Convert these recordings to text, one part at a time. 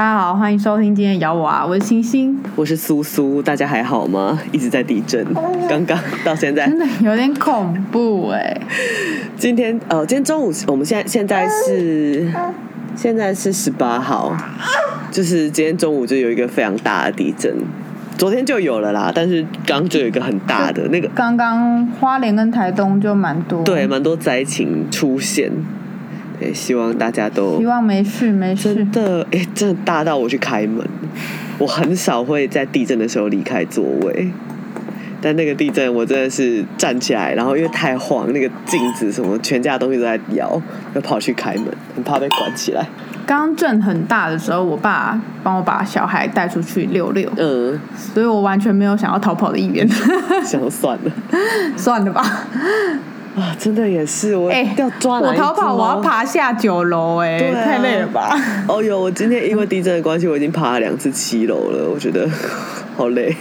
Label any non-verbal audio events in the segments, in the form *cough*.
大家好，欢迎收听今天的咬我啊，我是星星，我是苏苏，大家还好吗？一直在地震，刚刚到现在真。的有点恐怖哎、今天呃，今天中午我们现在现在是现在是十八号，就是今天中午就有一个非常大的地震，昨天就有了啦，但是刚就有一个很大的那个，刚刚花莲跟台东就蛮多，对，，蛮多灾情出现。对，希望大家都希望没事没事真。的，哎、真的大到我去开门，我很少会在地震的时候离开座位。但那个地震，我真的是站起来，然后因为太晃，那个镜子什么，全家的东西都在摇，就跑去开门，很怕被关起来。刚刚震很大的时候，我爸帮我把小孩带出去溜溜，嗯，所以我完全没有想要逃跑的意愿。*laughs* 想算了算了吧，啊，真的也是，我哎、要抓我逃跑，我要。爬下九楼，哎、太累了吧？哦哟，我今天因为地震的关系，我已经爬了两次七楼了，我觉得 *laughs* 好累。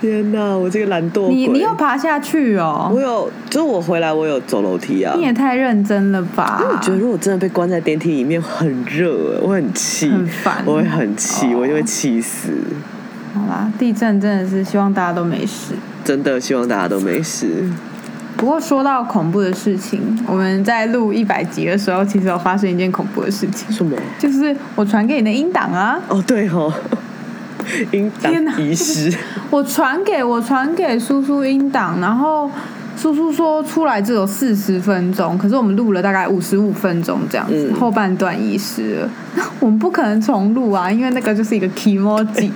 天哪，我这个懒惰！你你有爬下去哦我？有，就是我回来我有走楼梯啊。你也太认真了吧？因为我觉得如果真的被关在电梯里面很热，我会很气，很烦我会很气，哦我就会气死。好啦，地震真的是希望大家都没事。真的希望大家都没事。不过说到恐怖的事情，我们在录一百集的时候，其实有发生一件恐怖的事情，什么？就是我传给你的音档啊，哦，对哦，*laughs* 音档遗失。*laughs* 我传给我传给叔叔音档，然后叔叔说出来只有四十分钟，可是我们录了大概五十五分钟这样子，嗯后半段遗失了。*laughs* 我们不可能重录啊，因为那个就是一个 emoji。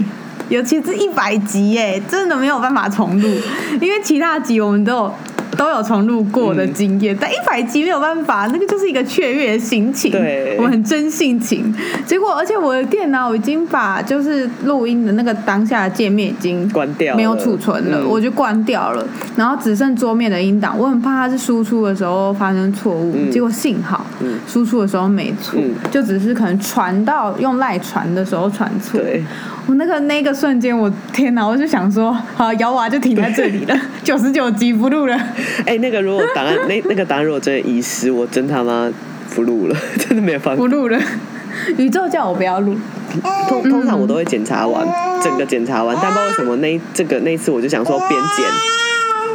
尤其是一百集耶，真的没有办法重录，因为其他集我们都有都有重录过的经验，但一百集没有办法，那个就是一个雀跃的心情，对我很真性情。结果，而且我的电脑已经把就是录音的那个当下的界面已经关掉没有储存了，嗯我就关掉了，然后只剩桌面的音档。我很怕它是输出的时候发生错误，嗯结果幸好嗯输出的时候没错，嗯就只是可能传到用赖传的时候传错。对，我那个那个瞬间，我天哪！我就想说，好，摇娃就停在这里了，*laughs* 九十九集不录了。*laughs* 哎、那个如果档案那那个档案如果真的遗失，我真他妈不录了，*laughs* 真的没有办法不。录了。宇宙叫我不要录，通通常我都会检查完整个检查完，但不知道为什么那这个那次我就想说边剪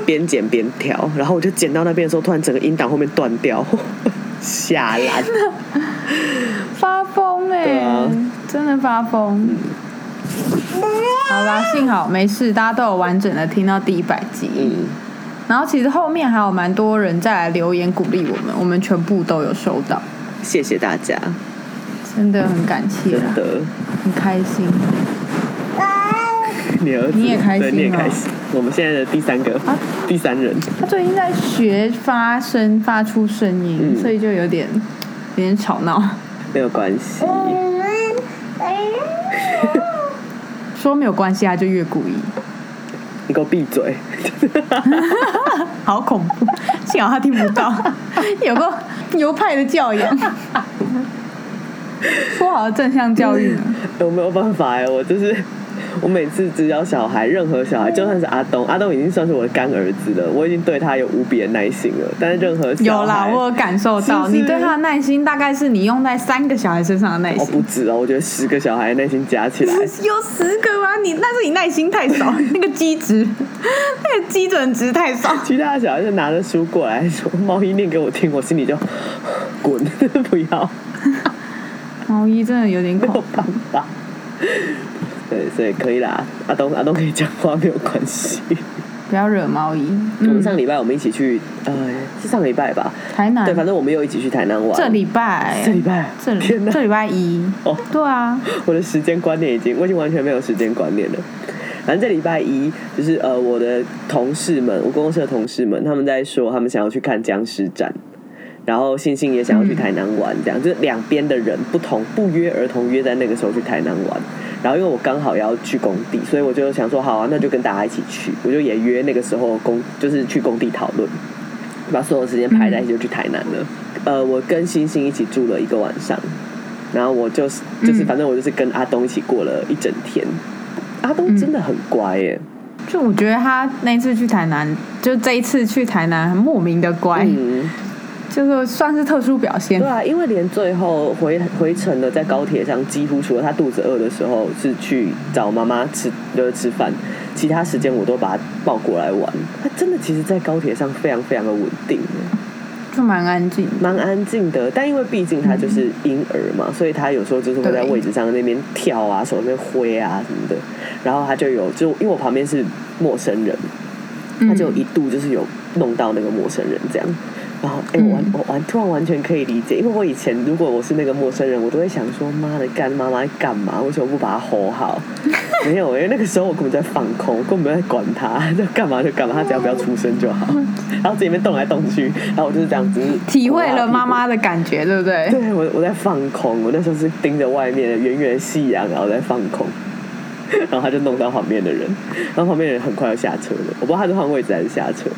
边剪边调，然后我就剪到那边的时候，突然整个音档后面断掉，*laughs* 吓烂。发疯哎、真的发疯。好啦，幸好没事，大家都有完整的听到第一百集。嗯，然后其实后面还有蛮多人再来留言鼓励我们，我们全部都有收到，谢谢大家，真的很感谢，真的。很开心。*laughs* 你儿子，你也开心对，你也哦开心。我们现在的第三个、啊第三人，他最近在学发声，发出声音，嗯所以就有点有点吵闹。没有关系。说没有关系，他就越故意，你给我闭嘴！*laughs* 好恐怖。幸好他听不到，*laughs* 有个牛派的教养。*laughs* 说好的正向教育呢？我没有办法哎，我就是 *laughs* 我每次只要小孩，任何小孩，就算是阿东，阿东已经算是我的干儿子了，我已经对他有无比的耐心了。但是任何小有啦，我有感受到，你对他的耐心大概是你用在三个小孩身上的耐心哦不。止哦，我觉得十个小孩的耐心加起来，有十个吗？你那是你耐心太少，*laughs* 那个基值，那个基准值太少。其他的小孩就拿着书过来说猫一念给我听，我心里就 *gasps* 滚，*laughs* 不要，毛衣真的有点没有恐办法。对，所以可以啦，阿东阿东可以讲话没有关系。不要惹毛姨。我们嗯，上礼拜我们一起去，呃，是上礼拜吧？台南对，反正我们又一起去台南玩。这礼拜，这礼拜，这天哪这礼拜一，哦，对啊，我的时间观念已经，我已经完全没有时间观念了。反正这礼拜一就是呃，我的同事们，我公司的同事们，他们在说他们想要去看僵尸展，然后星星也想要去台南玩，这样、就是两边的人不同，不约而同约在那个时候去台南玩。然后因为我刚好要去工地，所以我就想说好啊，那就跟大家一起去，我就也约那个时候工就是去工地讨论，把所有时间排在一起就去台南了。呃，我跟星星一起住了一个晚上，然后我就是就是嗯。反正我就是跟阿东一起过了一整天。阿东真的很乖耶，就我觉得他那次去台南，就这一次去台南很莫名的乖，嗯，就就是算是特殊表现对。啊，因为连最后回回程的在高铁上，几乎除了他肚子饿的时候是去找妈妈吃就是吃饭，其他时间我都把他抱过来玩。他真的其实，在高铁上非常非常的稳定，就蛮安静。蛮安静的。但因为毕竟他就是婴儿嘛，所以他有时候就是会在位置上那边跳啊，手那边挥啊什么的。然后他就有就因为我旁边是陌生人，他就一度就是有弄到那个陌生人这样。然后，哎、我完嗯我完突然完全可以理解，因为我以前如果我是那个陌生人，我都会想说，妈的，干妈妈在干嘛？为什么不把他吼好？*laughs* 没有，因为那个时候我根本在放空，我根本在管他，就干嘛就干嘛，他只要不要出声就好。然后这里面动来动去，然后我就是这样子体会了妈妈。的感觉，对不对？对我，我在放空，我那时候是盯着外面的圆圆夕阳，然后在放空，*laughs* 然后他就弄到旁边的人，然后旁边的人很快要下车了，我不知道他是换位置还是下车，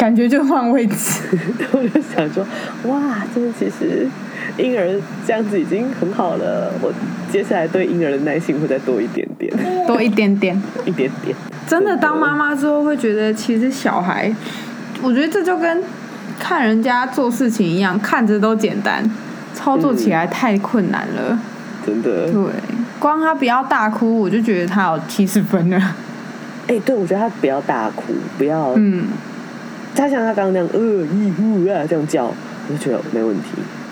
感觉就换位置。*laughs* 我就想说，哇，真的其实婴儿这样子已经很好了，我接下来对婴儿的耐心会再多一点点，多一点点。一点点，真的当妈妈之后会觉得，其实小孩，我觉得这就跟看人家做事情一样，看着都简单，操作起来太困难了。真的，对，光他不要大哭，我就觉得他有七十分了。*laughs* 哎、对我觉得他不要大哭，不要，嗯，他像他刚刚那样，呃，一呼啊这样叫，我就觉得没问题，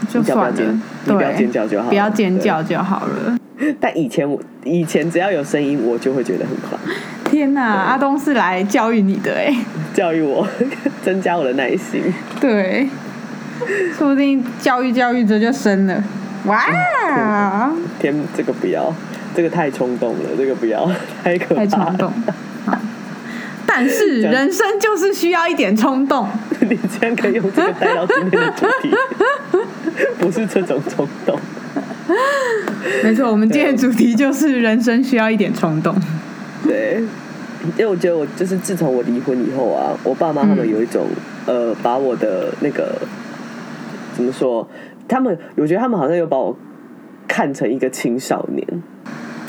就你只要不要算了尖，，你不要尖，叫就好了，不要尖叫就好了。但以前我以前只要有声音，我就会觉得很烦，天哪，阿东是来教育你的哎、教育我，*laughs* 增加我的耐心。对，说不定教育教育着就生了。哇，天，这个不要，这个太冲动了，这个不要，*laughs* 太可怕了。太冲动。好但是人生就是需要一点冲动。*laughs* 你竟然可以用这个带到今天的主题，*laughs* 不是这种冲动。没错，我们今天的主题就是人生需要一点冲动。对，因为我觉得我就是自从我离婚以后啊，我爸妈他们有一种、呃，把我的那个怎么说？他们我觉得他们好像有把我看成一个青少年。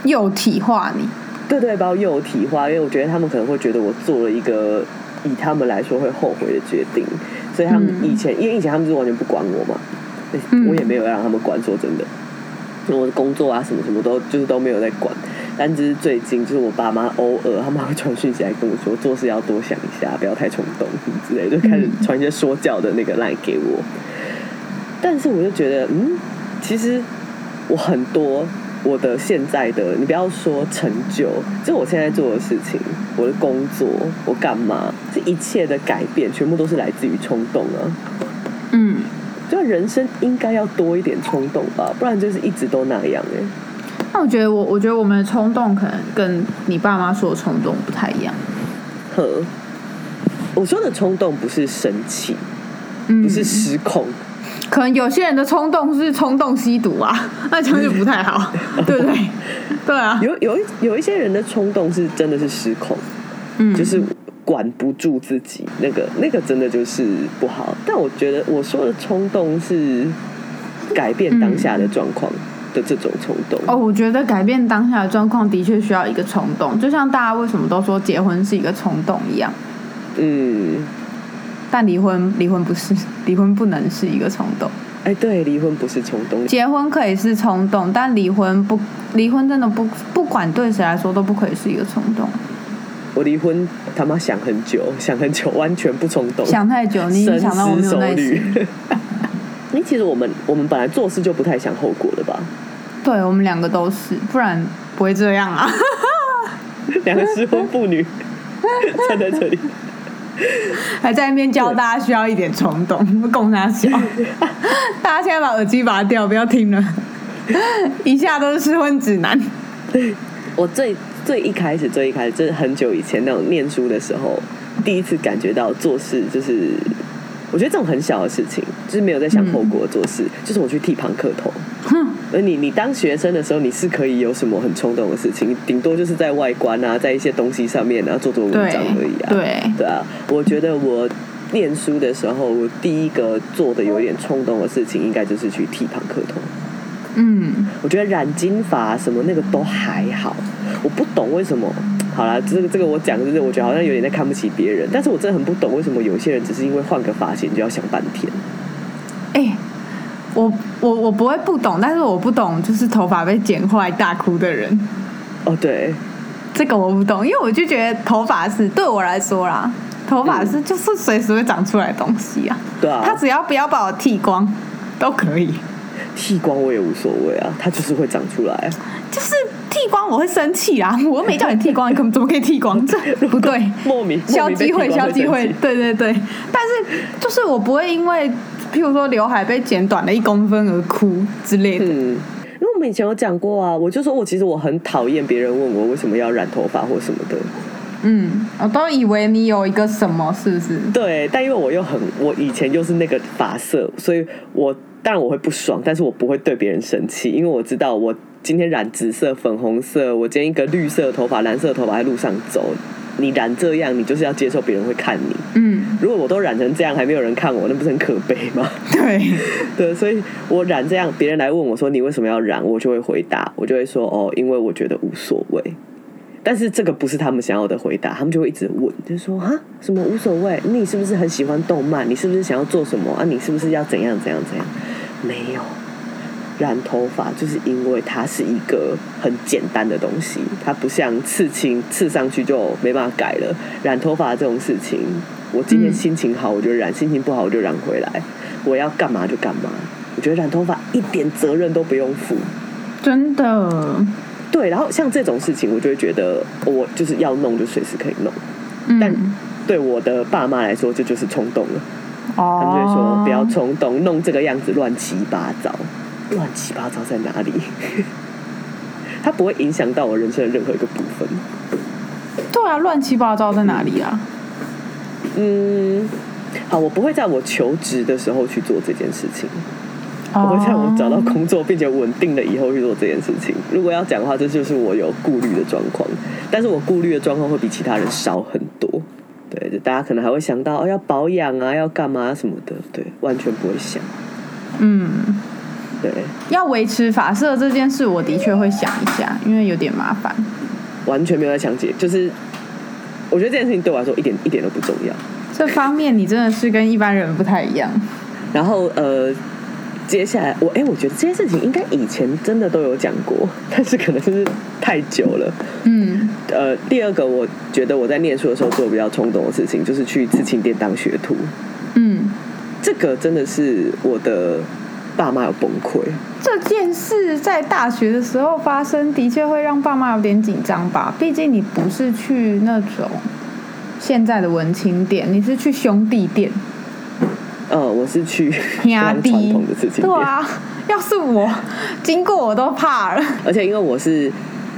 幼体化你，对对，把我幼体化，因为我觉得他们可能会觉得我做了一个以他们来说会后悔的决定，所以他们嗯以前，因为以前他们是完全不管我嘛，嗯。我也没有让他们管，说真的，我的工作啊什么什么都就是都没有在管，但只是最近就是我爸妈偶尔他们会传讯息来跟我说，做事要多想一下，不要太冲动之类的，就开始传一些说教的那个来给我，但是我就觉得，嗯，其实我很多我的现在的，你不要说成就，就我现在做的事情，我的工作，我干嘛，这一切的改变，全部都是来自于冲动啊。嗯，就人生应该要多一点冲动吧，不然就是一直都那样哎、那我觉得我，我觉得我们的冲动可能跟你爸妈说的冲动不太一样。呵，我说的冲动不是生气，嗯，不是失控，可能有些人的冲动是冲动吸毒啊，*laughs* 那这样就不太好，*laughs* 对不对？对啊，有有一有一些人的冲动是真的是失控，嗯，就是管不住自己，那个那个真的就是不好。但我觉得我说的冲动是改变当下的状况的这种冲动。哦，我觉得改变当下的状况的确需要一个冲动，就像大家为什么都说结婚是一个冲动一样，嗯，但离婚离婚不是，离婚不能是一个冲动。哎，对，离婚不是冲动，结婚可以是冲动，但离婚不，离婚真的不不管对谁来说都不可以是一个冲动。我离婚他妈想很久，想很久，完全不冲动，想太久，你想到我没有耐心。虑。你 *laughs* 其实我们我们本来做事就不太想后果的吧？对我们两个都是，不然不会这样啊。*laughs* 两个失婚妇女 *laughs* 站在这里，*laughs* 还在那边教大家需要一点冲动，*laughs* 供他笑。*laughs* 大家现在把耳机拔掉，不要听了。以下都是失婚指南。我最最一开始最一开始，就是很久以前那种念书的时候，第一次感觉到做事就是，我觉得这种很小的事情，就是没有在想后果做事，就是我去剃庞克头。而你你当学生的时候，你是可以有什么很冲动的事情？你顶多就是在外观啊，在一些东西上面啊做做文章而已啊。对，对啊，我觉得我念书的时候，我第一个做的有一点冲动的事情，应该就是去剃庞克头。嗯，我觉得染金发什么那个都还好，我不懂为什么。好啦，这个这个我讲就是我觉得好像有点在看不起别人，但是我真的很不懂为什么有些人只是因为换个发型就要想半天。哎、我我我不会不懂，但是我不懂就是头发被剪坏大哭的人，哦，对，这个我不懂，因为我就觉得头发是对我来说啦，头发是就是随时会长出来的东西啊，对啊，他只要不要把我剃光都可以，剃光我也无所谓啊，它就是会长出来啊。就是剃光我会生气啊，我又没叫你剃光，你怎么怎么可以剃光？这 *laughs* 不对。莫名消机会，消机会，对对对。但是就是我不会因为，譬如说刘海被剪短了一公分而哭之类的。嗯，因为我们以前有讲过啊，我就说我其实我很讨厌别人问我为什么要染头发或什么的。嗯，我都以为你有一个什么，是不是？对，但因为我又很，我以前就是那个发色，所以我当然我会不爽，但是我不会对别人生气，因为我知道我今天染紫色、粉红色，我今天一个绿色头发、蓝色头发在路上走，你染这样，你就是要接受别人会看你。嗯，如果我都染成这样，还没有人看我，那不是很可悲吗？*laughs* 对，*laughs* 对，所以我染这样，别人来问我说你为什么要染，我就会回答，我就会说哦，因为我觉得无所谓。但是这个不是他们想要的回答，他们就会一直问，就说啊，什么无所谓？你是不是很喜欢动漫？你是不是想要做什么啊？你是不是要怎样怎样怎样？没有，染头发就是因为它是一个很简单的东西，它不像刺青，刺上去就没办法改了。染头发这种事情，我今天嗯心情好我就染，心情不好我就染回来，我要干嘛就干嘛。我觉得染头发一点责任都不用负。真的。对，然后像这种事情，我就会觉得我就是要弄就随时可以弄。但嗯，对我的爸妈来说，这就是冲动了。哦，他们就会说不要冲动，弄这个样子乱七八糟。乱七八糟在哪里？*laughs* 它不会影响到我人生的任何一个部分。对啊，乱七八糟在哪里啊？嗯，好，我不会在我求职的时候去做这件事情。我我会在我找到工作并且稳定了以后去做这件事情。如果要讲的话，这就是我有顾虑的状况。但是我顾虑的状况会比其他人少很多。对，就大家可能还会想到哦，要保养啊，要干嘛什么的，对，完全不会想。嗯，对，要维持发色这件事，我的确会想一下，因为有点麻烦。完全没有在想解，就是我觉得这件事情对我来说一点一点都不重要。这方面你真的是跟一般人不太一样。然后呃，接下来我哎、我觉得这件事情应该以前真的都有讲过，但是可能就是太久了。嗯，呃，第二个我觉得我在念书的时候做的比较冲动的事情，就是去刺青店当学徒。嗯，这个真的是我的爸妈有崩溃。这件事在大学的时候发生，的确会让爸妈有点紧张吧。毕竟你不是去那种现在的文青店，你是去兄弟店、呃，我是去传统的刺青店，对啊，要是我经过我都怕了。而且因为我是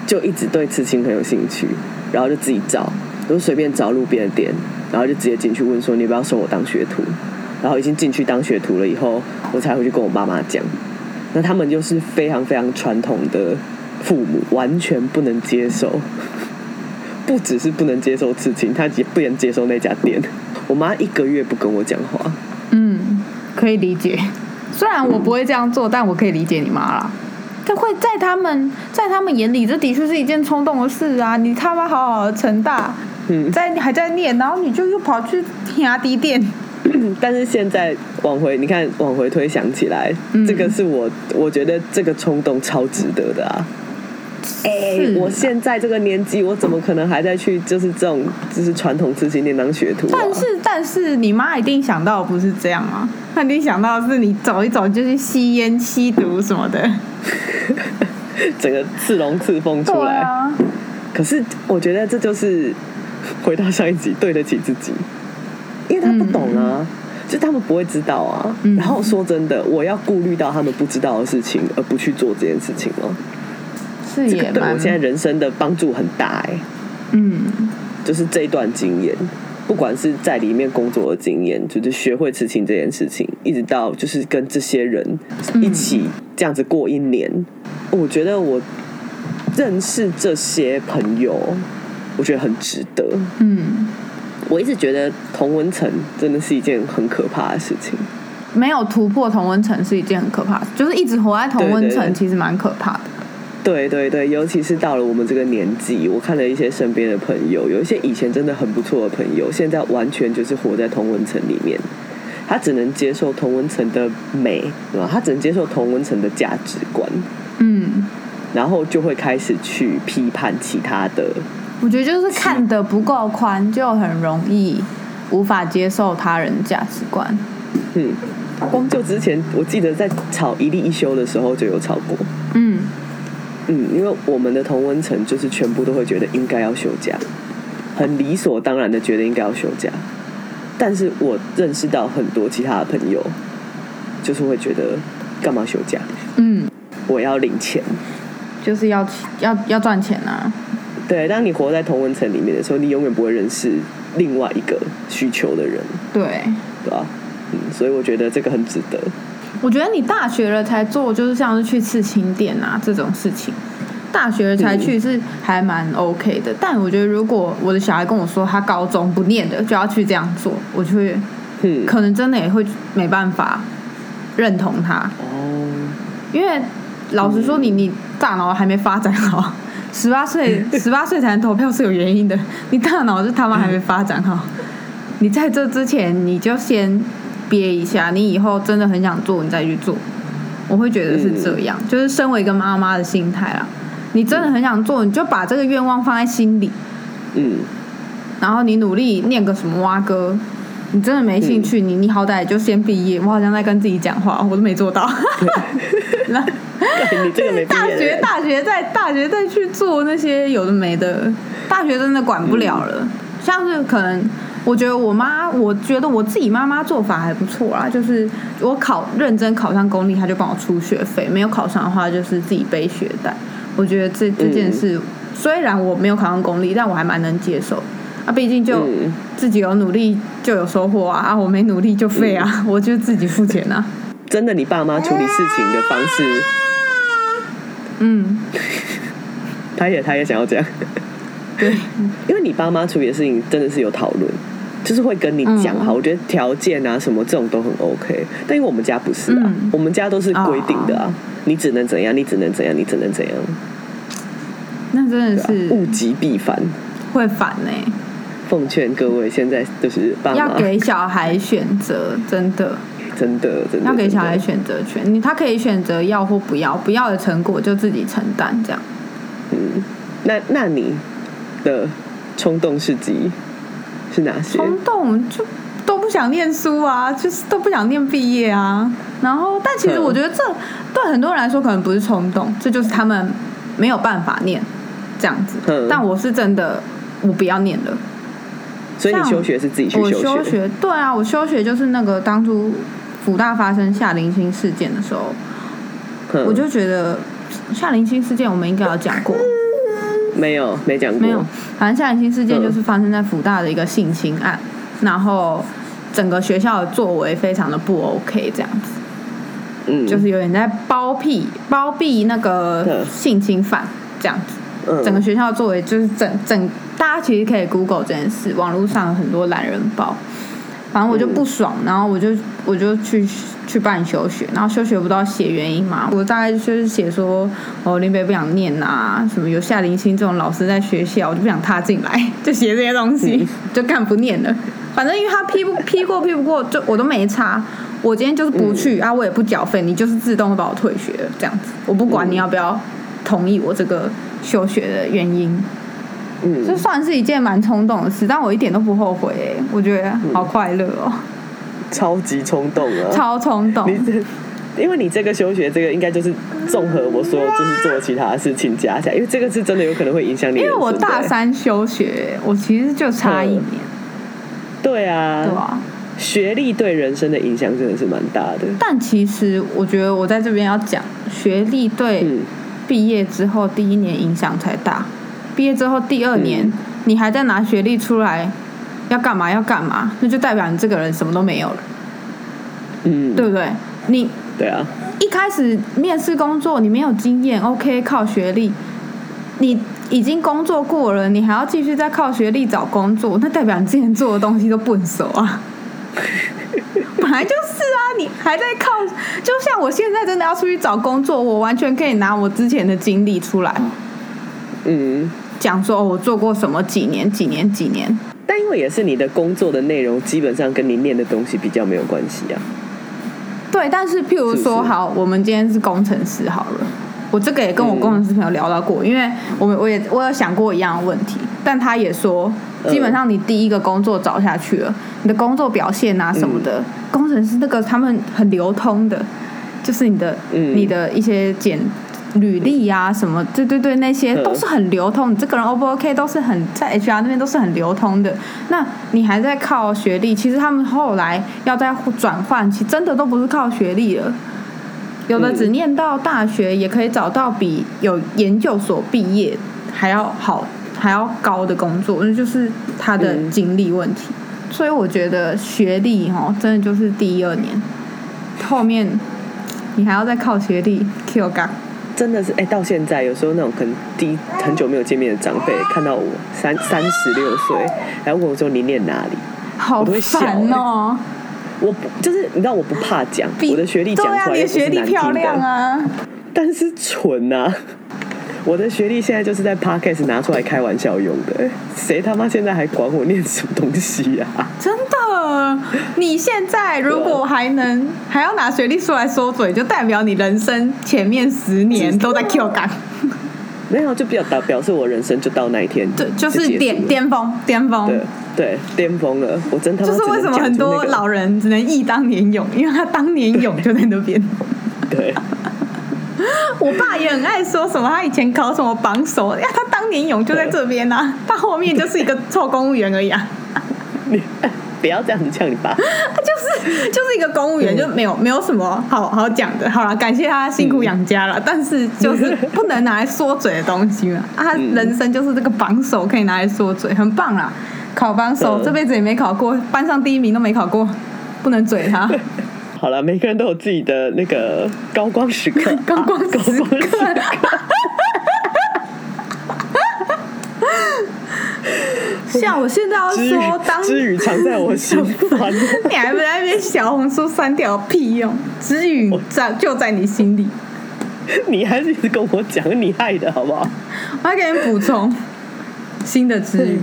就一直对刺青很有兴趣，然后就自己找，就随便找路边的店，然后就直接进去问说你要不要收我当学徒，然后已经进去当学徒了以后，我才回去跟我爸妈讲。那他们就是非常非常传统的父母，完全不能接受，不只是不能接受刺青，他也不能接受那家店。我妈一个月不跟我讲话，嗯，可以理解。虽然我不会这样做，但我可以理解你妈啦。这会在他们在他们眼里，这的确是一件冲动的事啊！你他妈好好的成大，嗯，在还在念，然后你就又跑去压低店，*clears throat* 但是现在往回，你看往回推想起来，嗯这个是我我觉得这个冲动超值得的啊！哎、是啊我现在这个年纪，我怎么可能还在去就是这种就是传统刺青店当学徒、啊？但是但是你妈一定想到不是这样啊，她一定想到是你走一走就是吸烟、吸毒什么的。*laughs* 整个刺龙刺凤出来，啊，可是我觉得这就是回到上一集，对得起自己，因为他不懂啊。就他们不会知道啊，嗯然后说真的，我要顾虑到他们不知道的事情，而不去做这件事情哦。是这个也对我现在人生的帮助很大哎、嗯就是这一段经验，不管是在里面工作的经验，就是学会痴情这件事情，一直到就是跟这些人一起这样子过一年，我觉得我认识这些朋友，我觉得很值得。嗯，我一直觉得同文层真的是一件很可怕的事情。没有突破同温层是一件很可怕的，就是一直活在同温层其实蛮可怕的。对对对，尤其是到了我们这个年纪，我看了一些身边的朋友，有一些以前真的很不错的朋友，现在完全就是活在同文层里面。他只能接受同温层的美，对吧？他只能接受同温层的价值观，嗯，然后就会开始去批判其他的。我觉得就是看得不够宽，就很容易无法接受他人价值观。嗯，光就之前我记得在吵一例一休的时候就有吵过。嗯，嗯，因为我们的同温层就是全部都会觉得应该要休假，很理所当然的觉得应该要休假。但是我认识到很多其他的朋友，就是会觉得干嘛休假？嗯，我要领钱。就是要要要赚钱啊。对，当你活在同温层里面的时候，你永远不会认识另外一个需求的人，对，对吧？嗯，所以我觉得这个很值得。我觉得你大学了才做，就是像是去刺青店啊这种事情，大学了才去是还蛮 OK 的。但我觉得如果我的小孩跟我说他高中不念的就要去这样做，我就会嗯，可能真的也会没办法认同他，哦，因为老实说你，你大脑还没发展好，十八岁十八岁才能投票是有原因的，你大脑是他妈还没发展好，你在这之前你就先憋一下，你以后真的很想做，你再去做。我会觉得是这样，就是身为一个妈妈的心态啦。你真的很想做，你就把这个愿望放在心里，嗯，然后你努力念个什么蛙歌。你真的没兴趣，你你好歹就先毕业。我好像在跟自己讲话，我都没做到。*laughs* 那 *laughs* 你这个没毕大学大学再大学再去做那些有的没的，大学真的管不了了。像是可能，我觉得我妈，我觉得我自己妈妈做法还不错啦，就是我考认真考上公立，她就帮我出学费；没有考上的话，就是自己背学贷。我觉得这这件事，虽然我没有考上公立，但我还蛮能接受。啊，毕竟就嗯自己有努力就有收获啊，啊，我没努力就废啊，我就自己付钱啊。真的，你爸妈处理事情的方式，嗯，他也他也想要这样，对，因为你爸妈处理的事情真的是有讨论，就是会跟你讲好。嗯。我觉得条件啊什么这种都很 OK，但因为我们家不是啊，嗯。我们家都是规定的啊，你只能怎样，你只能怎样，你只能怎样，那真的是啊物极必反。会反呢、奉劝各位，现在就是爸妈。要给小孩选择，真的真的真的要给小孩选择权。你他可以选择要或不要，不要的成果就自己承担，这样。嗯，那那你的冲动事迹是哪些？冲动就都不想念书啊，就是都不想念毕业啊。然后，但其实嗯我觉得这对很多人来说可能不是冲动，这就是他们没有办法念这样子。嗯但我是真的，我不要念了。所以你休学是自己去我休休学，对啊，我休学就是那个当初福大发生夏林星事件的时候，嗯。我就觉得夏林星事件我们应该有讲过，没有没讲过，没有，反正夏林星事件嗯。就是发生在福大的一个性侵案，然后整个学校的作为非常的不 OK，这样子，嗯，就是有点在包庇包庇那个嗯。性侵犯这样子。嗯。整个学校作为就是整整，大家其实可以 Google 这件事，网络上有很多懒人包。反正我就不爽，然后我就我就去去办休学，然后休学不都要写原因嘛？我大概就是写说，哦，林北不想念呐、什么有夏林清这种老师在学校，我就不想踏进来，*laughs* 就写这些东西，就干不念了。反正因为他批不批过批不过，就我都没差。我今天就是不去、啊，我也不缴费，你就是自动会把我退学这样子。我不管你要不要同意我这个休学的原因，嗯这算是一件蛮冲动的事，但我一点都不后悔、欸，我觉得好快乐哦、超级冲动啊！超冲动。因为你这个休学，这个应该就是综合我说就是做其他事情加起来，因为这个是真的有可能会影响你因。为我大三休学，我其实就差一年，对啊，对啊？学历对人生的影响真的是蛮大的。但其实我觉得我在这边要讲，学历对嗯毕业之后第一年影响才大，毕业之后第二年、嗯。你还在拿学历出来要干嘛要干嘛，那就代表你这个人什么都没有了，嗯，对不对？你对啊，一开始面试工作你没有经验，OK，靠学历，你已经工作过了，你还要继续再靠学历找工作，那代表你之前做的东西都不很熟啊。*laughs* 本来就是啊，你还在靠，就像我现在真的要出去找工作，我完全可以拿我之前的经历出来嗯，讲说，哦，我做过什么几年几年几年。但因为也是你的工作的内容，基本上跟你念的东西比较没有关系啊。对，但是譬如说，是好，我们今天是工程师好了，我这个也跟我嗯工程师朋友聊到过，因为我们我也我有想过一样的问题，但他也说，嗯基本上你第一个工作找下去了，你的工作表现啊什么的，嗯工程师那个他们很流通的，就是你的、嗯你的一些简。履历啊，什么，对对对，那些都是很流通。你这个人 O 不 OK，都是很在 HR 那边都是很流通的。那你还在靠学历，其实他们后来要再转换，其实真的都不是靠学历了。有的只念到大学，也可以找到比有研究所毕业还要好、还要高的工作，那就是他的经历问题。所以我觉得学历哦，真的就是第一二年，后面你还要再靠学历 Q 杠。真的是，哎、到现在有时候那种可能第很久没有见面的长辈，看到我三三十六岁，然后问我说你念哪里？好烦哦、我不就是你知道我不怕讲我的学历讲出来又不是你的学历难听的。漂亮啊，但是蠢呐、我的学历现在就是在 podcast 拿出来开玩笑用的，谁他妈现在还管我念什么东西呀、啊？真的。你现在如果还能 *laughs* 还要拿学历出来说嘴，就代表你人生前面十年都在 Q 感，没有，就比较表表示我人生就到那一天，对，就是巅巅峰巅峰。对对巅峰了，我真他妈就是为什么很多老人只能忆当年勇，因为他当年勇就在那边。对我爸也很爱说什么，他以前考什么榜首，呀，他当年勇就在这边啊，他后面就是一个臭公务员而已啊，*laughs* 你不要这样子呛你爸，他 *laughs* 就是就是一个公务员，就没有没有什么好好讲的。好了，感谢他辛苦养家了，但是就是不能拿来说嘴的东西嘛。啊，他嗯人生就是这个榜首，可以拿来说嘴，很棒啦。*laughs* 考榜首嗯这辈子也没考过，班上第一名都没考过，不能嘴他。好了，每个人都有自己的那个高光时刻，*laughs* 高光高时光时刻。*laughs* 像我现在要之说，当语之语藏在我心烦。*laughs* 你还不在那边小红书删掉屁用？知语在就在你心里。你还是一直跟我讲，你害的好不好？我要给你补充新的知语。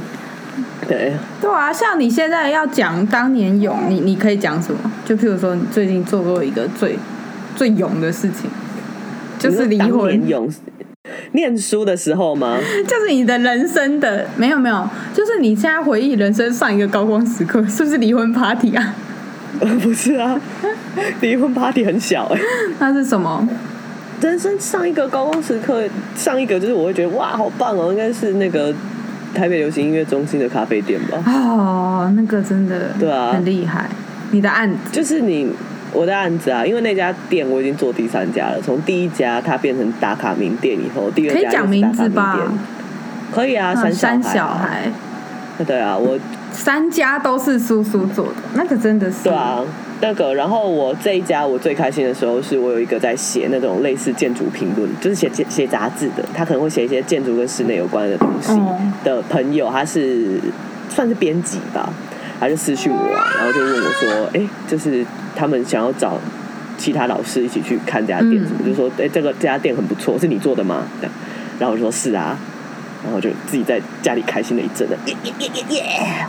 对，对啊，像你现在要讲当年勇，你你可以讲什么？就譬如说，你最近做过一个最最勇的事情，就是离婚年，勇念书的时候吗？*laughs* 就是你的人生的没有没有，就是你现在回忆人生上一个高光时刻，是不是离婚 party 啊？呃，*laughs* 不是啊，离婚 party 很小哎、*laughs* 那是什么？人生上一个高光时刻，上一个就是我会觉得哇，好棒哦，应该是那个台北流行音乐中心的咖啡店吧。哦，那个真的对啊很厉害。你的案子就是你我的案子啊，因为那家店我已经做第三家了，从第一家它变成打卡名店以后，第二家可以讲名字吧？可以啊，嗯三三小孩，对啊，我三家都是叔叔做的，那个真的是对啊，那个，然后我这一家我最开心的时候，是我有一个在写那种类似建筑评论，就是写写写杂志的，他可能会写一些建筑跟室内有关的东西嗯的朋友，他是算是编辑吧，他就私讯我啊，然后就问我说，哎，就是他们想要找其他老师一起去看这家店，嗯什么，就说，哎，这个这家店很不错，是你做的吗？这样，然后我就说是啊。然后就自己在家里开心了一阵的，耶耶耶耶耶，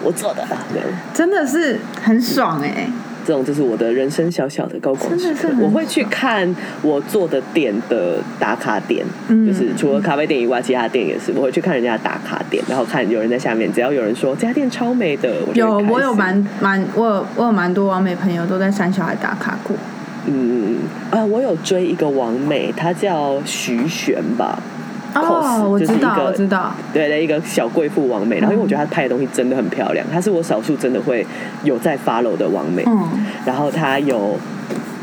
我做的，这样。真的是很爽哎、这种就是我的人生小小的高光时刻我会去看我做的店的打卡点，嗯就是除了咖啡店以外，其他店也是，我会去看人家的打卡点，然后看有人在下面，只要有人说这家店超美的，我有我有蛮蛮我有我有蛮多完美朋友都在三小孩打卡过，嗯啊，我有追一个王美，她叫徐璇吧。哦，cos，我知道就是一个我知道，对的一个小贵妇王美，然后因为我觉得她拍的东西真的很漂亮，她是我少数真的会有在 follow 的王美。嗯，然后她有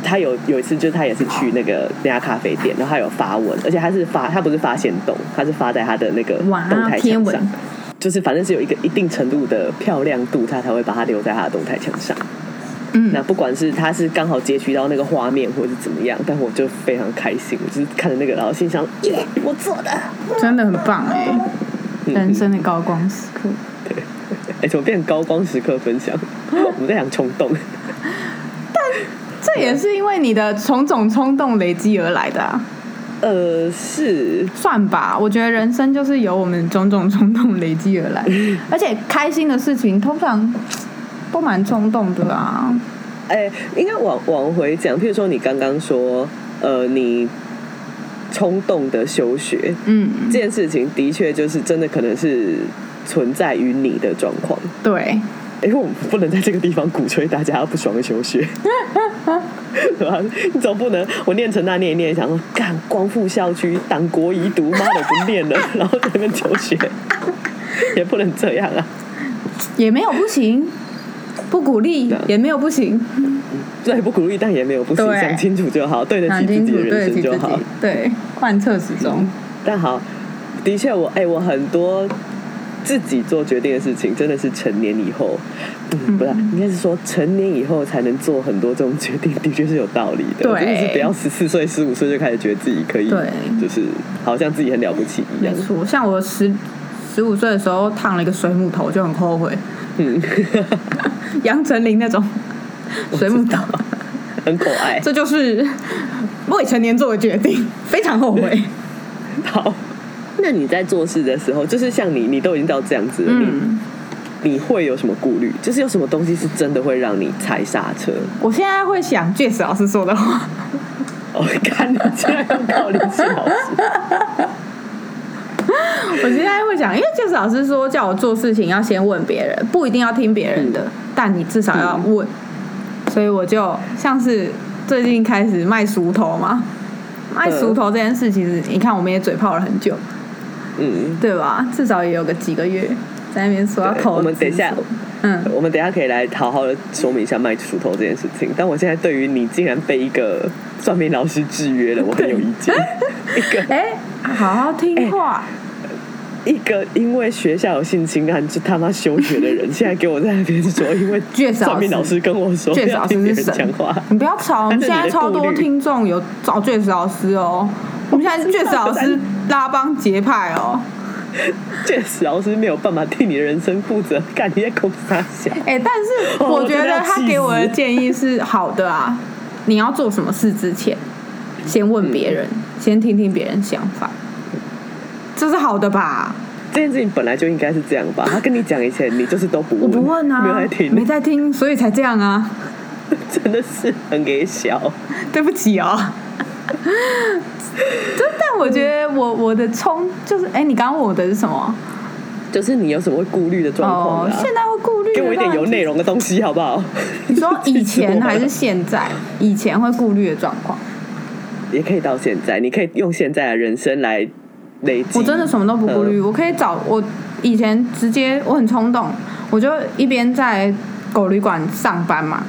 他有有一次，就是他也是去那个那家咖啡店，然后他有发文，而且他是发他不是发现动，他是发在他的那个动态墙上，就是反正是有一个一定程度的漂亮度，他才会把它留在他的动态墙上。嗯那不管是他是刚好截取到那个画面，或者是怎么样，但我就非常开心，我就是看着那个，然后心想耶，我做的。真的很棒哎、嗯人生的高光时刻。对 *laughs* 哎，怎么变成高光时刻分享？我们在讲冲动。但这也是因为你的种种冲动累积而来的啊。呃，是算吧，我觉得人生就是由我们种种冲动累积而来，*laughs* 而且开心的事情通常都蛮冲动的啊。哎、应该往往回讲，譬如说你刚刚说，呃，你冲动的休学嗯，这件事情，的确就是真的可能是存在于你的状况。对，因为我们不能在这个地方鼓吹大家要不爽的休学，对吧？你总不能我念成那念一念，想说干光复校区党国遗毒，妈的不念了，*laughs* 然后在那边求学，也不能这样啊。也没有不行，不鼓励也没有不行，对，不鼓励，但也没有不行，对想清楚就好，对得起自己的人生就好。，对，贯彻始终。但好，的确我哎、我很多自己做决定的事情，真的是成年以后，嗯，不是，应该是说成年以后才能做很多这种决定，*laughs* 的确是有道理的。对真的是不要十四岁、十五岁就开始觉得自己可以，对就是好像自己很了不起一样。没错，像我十十五岁的时候烫了一个水母头，就很后悔。嗯，*laughs* 杨丞琳那种水母头，很可爱。这就是未成年做的决定，非常后悔。*laughs* 好，那你在做事的时候，就是像你，你都已经到这样子了，嗯，你你会有什么顾虑？就是有什么东西是真的会让你踩刹车？我现在会想 Jess 老师说的话，我、哦、看你竟然要靠林信老师。*laughs* 我现在会想，因为 Jess 老师说叫我做事情要先问别人，不一定要听别人的，但你至少要问。所以我就像是最近开始卖熟头嘛，卖熟头这件事，其实你看我们也嘴炮了很久，嗯，对吧？至少也有个几个月在那边说要投资。我们等一下，嗯，我们等一下可以来好好的说明一下卖熟头这件事情。但我现在对于你竟然被一个算命老师制约了，我很有意见。*laughs* *laughs* 一个哎、好好听话。一个因为学校有性侵案就他妈休学的人，现在给我在那边说，因为 *laughs* 算命老师跟我说不 Jess 要老师是神。讲话，，你不要吵，我们现在超多听众有找 Jess 老师哦，我们现在是 Jess 老师拉帮结派哦。确实老师没有办法替你的人生负责，干你在公司傻想。*laughs* 哎、但是 *laughs* 哦我觉得他给我的建议是好的啊。你要做什么事之前，先问别人，嗯。先听听别人想法，这是好的吧？这件事情本来就应该是这样吧？他跟你讲以前，你就是都不问，我不问啊，没有在听，没在听，所以才这样啊。*laughs* 真的是很给小。对不起哦。真但我觉得我我的冲就是，哎、你刚刚问我的是什么？就是你有什么会顾虑的状况哦，啊？现在会顾虑。给我一点有内。容的东西好不好？*laughs* 你说以前 *laughs* 还是现在？以前会顾虑的状况，也可以到现在，你可以用现在的人生来累积。我真的什么都不顾虑。我可以找我以前直接我很冲动，我就一边在狗旅馆上班嘛，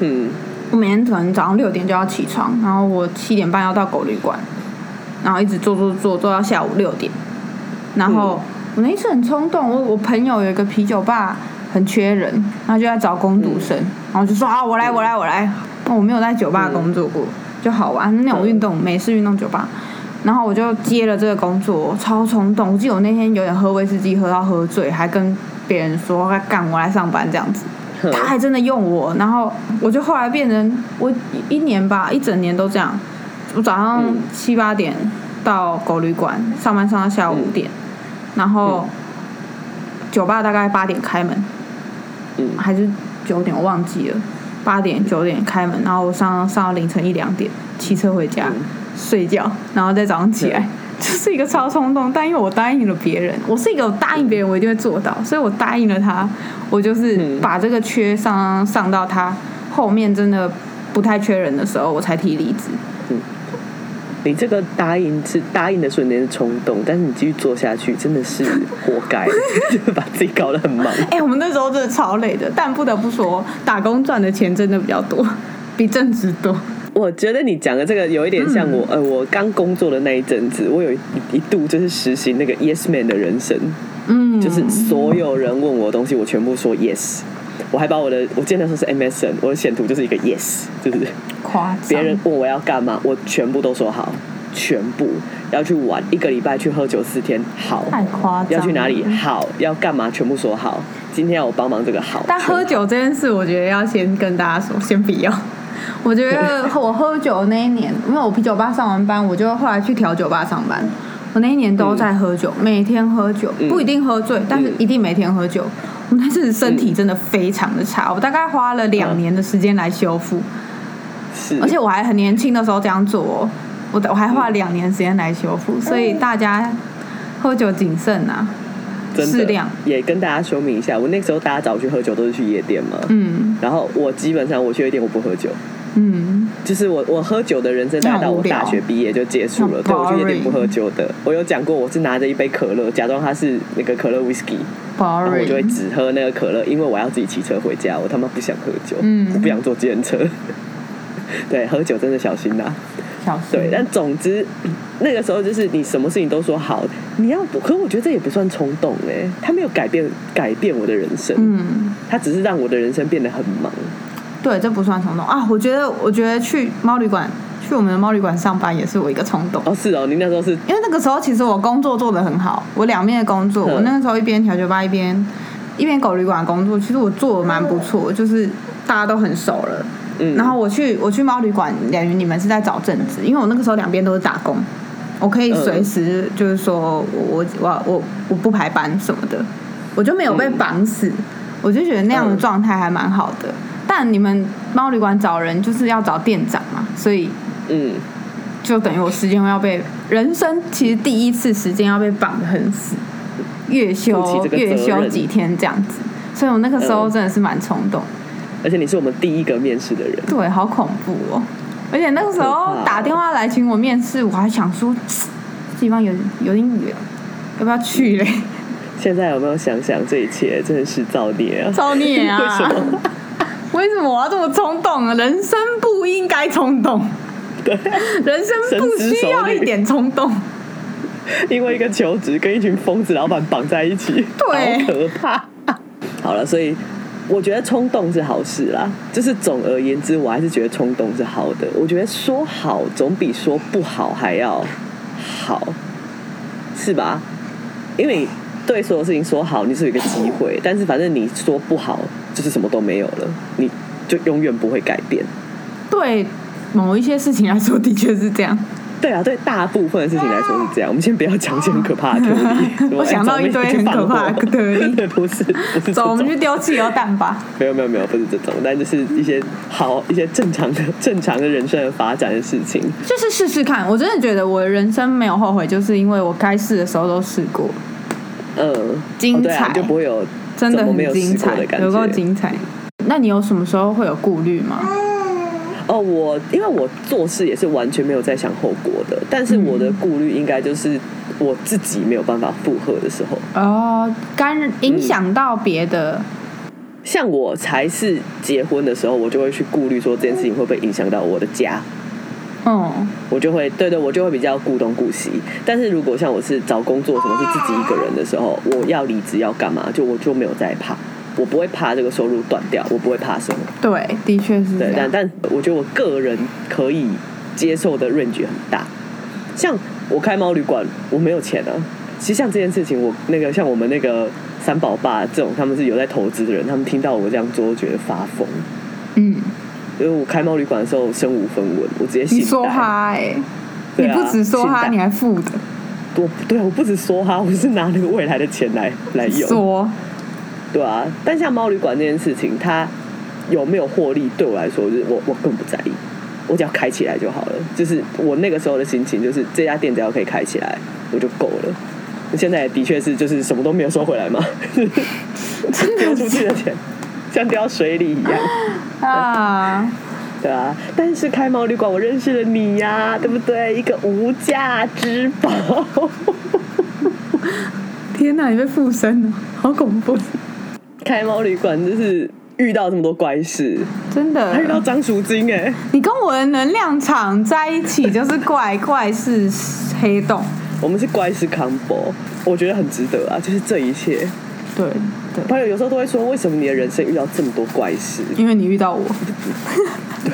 嗯，我每天可能早上六点就要起床，然后我七点半要到狗旅馆，然后一直做做做做到下午六点。然后我那一次很冲动，我我朋友有一个啤酒吧很缺人，然后就在找工读生，然后就说啊我来我来我来。那我没有在酒吧工作过，就好玩那种运动美式运动酒吧。然后我就接了这个工作，超冲动。我记得我那天有点喝威士忌，喝到喝醉，还跟别人说要干我来上班这样子。他还真的用我，然后我就后来变成我一年吧，一整年都这样。我早上嗯七八点到狗旅馆上班，上到下午五点，然后酒吧大概八点开门，嗯还是九点我忘记了，八点九点开门，然后我上上到凌晨一两点，骑车回家、嗯睡觉，然后再早上起来。就是一个超冲动，但因为我答应了别人，我是一个答应别人我一定会做到，所以我答应了他，我就是嗯把这个缺上上到他后面真的不太缺人的时候，我才提离职。你这个答应是答应的瞬间是冲动，但是你继续做下去真的是活该，*laughs* 就是把自己搞得很忙。哎、我们那时候真的超累的，但不得不说，打工赚的钱真的比较多，比正职多。我觉得你讲的这个有一点像嗯。我，呃，我刚工作的那一阵子，我有一一度就是实行那个 yes man 的人生，嗯，就是所有人问我的东西，我全部说 yes。我还把我的，我记得那时候是 MSN，我的显图就是一个 yes，就是夸张。别人问我要干嘛，我全部都说好，全部。要去玩，一个礼拜去喝酒四天，好，太夸张，要去哪里？好，要干嘛全部说好，今天要我帮忙这个好，但喝酒这件事，我觉得要先跟大家说，先不要，我觉得我喝酒那一年，因为我啤酒吧上完班，我就后来去调酒吧上班。我那一年都在喝酒，每天喝酒，嗯。不一定喝醉，但是一定每天喝酒。我那阵身体真的非常的差，我大概花了两年的时间来修复，是，而且我还很年轻的时候这样做哦，我我还花了两年时间来修复，所以大家喝酒谨慎啊，适量。也跟大家说明一下，我那个时候大家找我去喝酒都是去夜店嘛，嗯。然后我基本上我去夜店我不喝酒，嗯，就是我我喝酒的人生大概到我大学毕业就结束了，很对我去夜店不喝酒的。我有讲过，我是拿着一杯可乐，假装它是那个可乐 whisky，然后我就会只喝那个可乐，因为我要自己骑车回家，我他妈不想喝酒，嗯。我不想坐计程车。*laughs* 对，喝酒真的小心呐、对，但总之那个时候就是你什么事情都说好，你要不，可我觉得这也不算冲动哎、他没有改变改变我的人生，嗯，他只是让我的人生变得很忙。对，这不算冲动啊。我觉得，我觉得去猫旅馆，去我们的猫旅馆上班也是我一个冲动。哦，是哦，你那时候是因为那个时候其实我工作做的很好，我两面的工作，嗯我那个时候一边调酒吧一边一边狗旅馆工作，其实我做的蛮不错，就是大家都很熟了。嗯，然后我去我去猫旅馆，等于你们是在找正职，因为我那个时候两边都是打工，我可以随时就是说我我我我我不排班什么的，我就没有被绑死，我就觉得那样的状态还蛮好的。但你们猫旅馆找人就是要找店长嘛，所以嗯，就等于我时间要被人生其实第一次时间要被绑得很死，月休月休几天这样子，所以我那个时候嗯。真的是蛮冲动。而且你是我们第一个面试的人，对，好恐怖哦！而且那个时候打电话来请我面试，我还想说，这地方有有点远，要不要去嘞？现在有没有想想这一切真的是造孽啊？造孽啊！*laughs* 为什么？为什么我要这么冲动啊？人生不应该冲动，对，人生不需要一点冲动。因为一个求职跟一群疯子老板绑在一起，对好可怕。好了，所以我觉得冲动是好事啦。就是总而言之，我还是觉得冲动是好的。我觉得说好总比说不好还要好，是吧？因为对所有事情说好，你是有一个机会，但是反正你说不好，就是什么都没有了，你就永远不会改变。对某一些事情来说，的确是这样。对啊，对大部分的事情来说是这样。我们先不要讲一些很可怕的。*laughs* 我想到一堆很可怕的 *laughs* 特例哎走不是不是走，我们去种，丢汽油弹吧。没有没有没有，不是这种，但就是一些好一些正常的正常的人生的发展的事情。就是试试看，我真的觉得我的人生没有后悔，就是因为我该试的时候都试过，嗯，精哦啊彩就不会有真的很精彩的，感有够。精彩。那你有什么时候会有顾虑吗？哦，我因为我做事也是完全没有在想后果的，但是我的顾虑应该就是我自己没有办法负荷的时候。哦，干影响到别的，像我才是结婚的时候，我就会去顾虑说这件事情会不会影响到我的家，嗯，我就会对对，我就会比较顾东顾西。但是如果像我是找工作，什么是自己一个人的时候，我要离职要干嘛，就我就没有在怕，我不会怕这个收入断掉，我不会怕什么。对，的确是对，但。但我觉得我个人可以接受的 range 很大。像我开猫旅馆，我没有钱啊。其实像这件事情，我那个像我们那个三宝爸这种，他们是有在投资的人，他们听到我这样做，觉得发疯。嗯，因为我开猫旅馆的时候身无分文，我直接。你说哈哎、你不止说哈，你还付的我对啊，我不止说哈，我是拿那个未来的钱来来用。说，对啊，但像猫旅馆这件事情，它有没有获利，对我来说，就是我我更不在意，我只要开起来就好了。就是我那个时候的心情，就是这家店只要可以开起来，我就够了。现在的确是，就是什么都没有收回来嘛，丢出去的钱 *laughs* 像掉水里一样，啊，对啊。但是开猫旅馆，我认识了你呀、对不对？一个无价之宝。*laughs* 天哪，你被附身了，好恐怖，开猫旅馆就是遇到这么多怪事，真的还遇到的。张淑晶哎、你跟我的能量场在一起，就是怪怪事黑洞。我们是怪事 combo，我觉得很值得啊，就是这一切。对对，朋友有时候都会说，为什么你的人生遇到这么多怪事？因为你遇到我，*laughs* 对，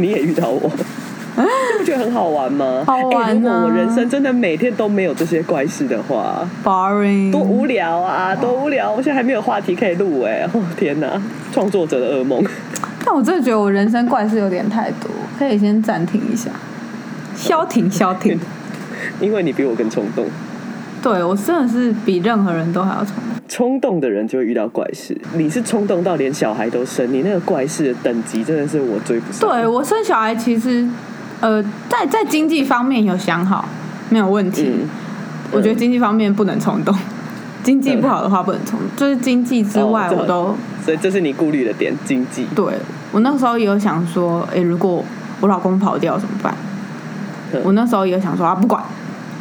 你也遇到我，你不觉得很好玩吗？好玩啊欸如果我人生真的每天都没有这些怪事的话，boring，多无聊啊，多无聊！我现在还没有话题可以录哎、哦天哪，创作者的噩梦。但我真的觉得我人生怪事有点太多，可以先暂停一下，消停消停。*laughs* 因为你比我更冲动，对我真的是比任何人都还要冲动。冲动的人就会遇到怪事。你是冲动到连小孩都生，你那个怪事的等级真的是我追不上。对我生小孩其实，呃，在在经济方面有想好，没有问题。嗯，我觉得经济方面不能冲动，经济不好的话不能冲动，就是经济之外我都所以这是你顾虑的点，经济。对我那时候也有想说，诶，如果我老公跑掉怎么办？嗯我那时候也有想说啊，不管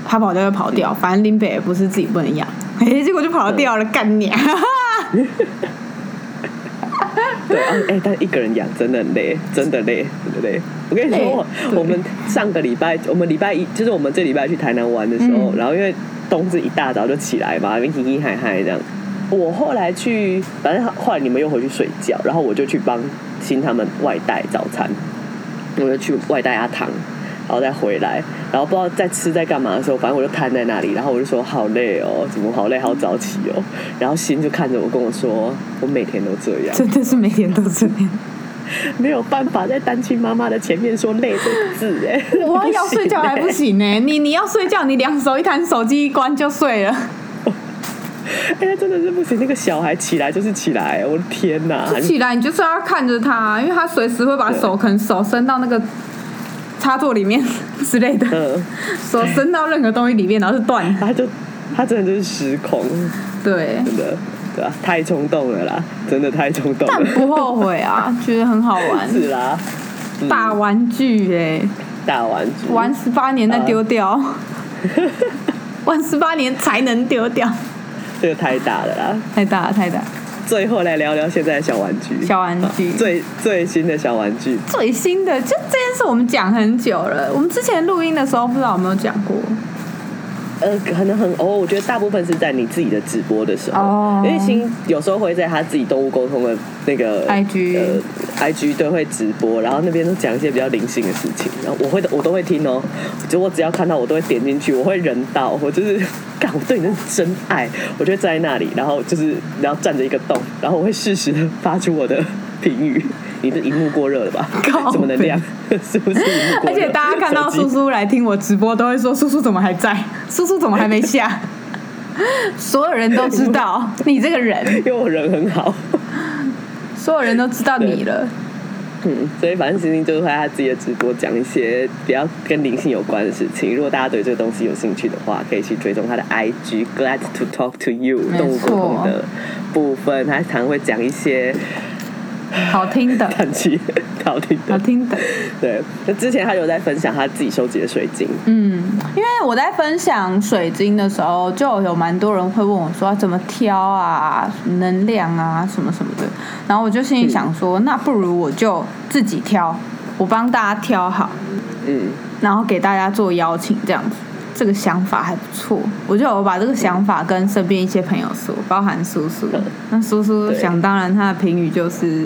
他跑掉就跑掉，反正林北也不是自己不能养，诶，结果就跑掉了，干你、啊！*laughs* 对啊，哎、但一个人养真的很累，真的累，真的累。我跟你说，我们上个礼拜，我们礼拜一就是我们这礼拜去台南玩的时候，嗯。然后因为冬至一大早就起来嘛，那边嘻嘻嗨嗨这样。我后来去，反正后来你们又回去睡觉，然后我就去帮新他们外带早餐，我就去外带阿糖，然后再回来，然后不知道在吃在干嘛的时候，反正我就瘫在那里，然后我就说好累哦，怎么好累，好早起哦，然后心就看着我跟我说，我每天都这样。真的是每天都这样。没有办法在单亲妈妈的前面说累这个字哎，*laughs* 我要睡觉还不行行呢、*laughs* 你你要睡觉，你两手一摊，手机一关就睡了。欸，*laughs* 哎、真的是不行。那个小孩起来就是起来，我的天哪！起来你就是要看着他，因为他随时会把手可能手伸到那个插座里面 *laughs* 之类的，嗯，手伸到任何东西里面，然后是断。*laughs* 他就他真的就是失控，对，真的对吧、太冲动了啦，真的太冲动但。不后悔啊，*laughs* 觉得很好玩。是啦，嗯。大玩具哎、大玩具，玩十八年再丢掉，玩十八年才能丢掉，这个太大了啦。太大了太大了。最后来聊聊现在的小玩具，小玩具最最新的小玩具。最新的就这件事，我们讲很久了。我们之前录音的时候，不知道有没有讲过。呃，可能很哦，我觉得大部分是在你自己的直播的时候，哦。因为星有时候会在他自己动物沟通的那个 IG 呃 IG 都会直播，然后那边都讲一些比较灵性的事情，然后我会我都会听哦，就我只要看到我都会点进去，我会人到，我就是干我对你那是真爱，我就站在那里，然后就是然后站着一个洞，然后我会适时的发出我的评语。你的荧幕过热了吧？*laughs* 怎么能亮？*laughs* 是不是荧幕过热？而且大家看到叔叔来听我直播，都会说：“叔叔怎么还在？叔叔怎么还没下？” *laughs* 所有人都知道你这个人，因为我人很好。所有人都知道你了。嗯，所以反正星星就是会在他自己的直播讲一些比较跟灵性有关的事情。如果大家对这个东西有兴趣的话，可以去追踪他的 IG Glad to Talk to You 动物沟通的部分，他常会讲一些 *laughs* 好听的，叹气好听的。好听的。对，那之前他有在分享他自己收集的水晶，嗯，因为我在分享水晶的时候，就有蛮多人会问我说怎么挑啊，能量啊，什么什么的。然后我就心里想说，那不如我就自己挑，我帮大家挑好，嗯，然后给大家做邀请，这样子。这个想法还不错，我就我把这个想法跟身边一些朋友说，包含叔叔。那叔叔想当然，他的评语就是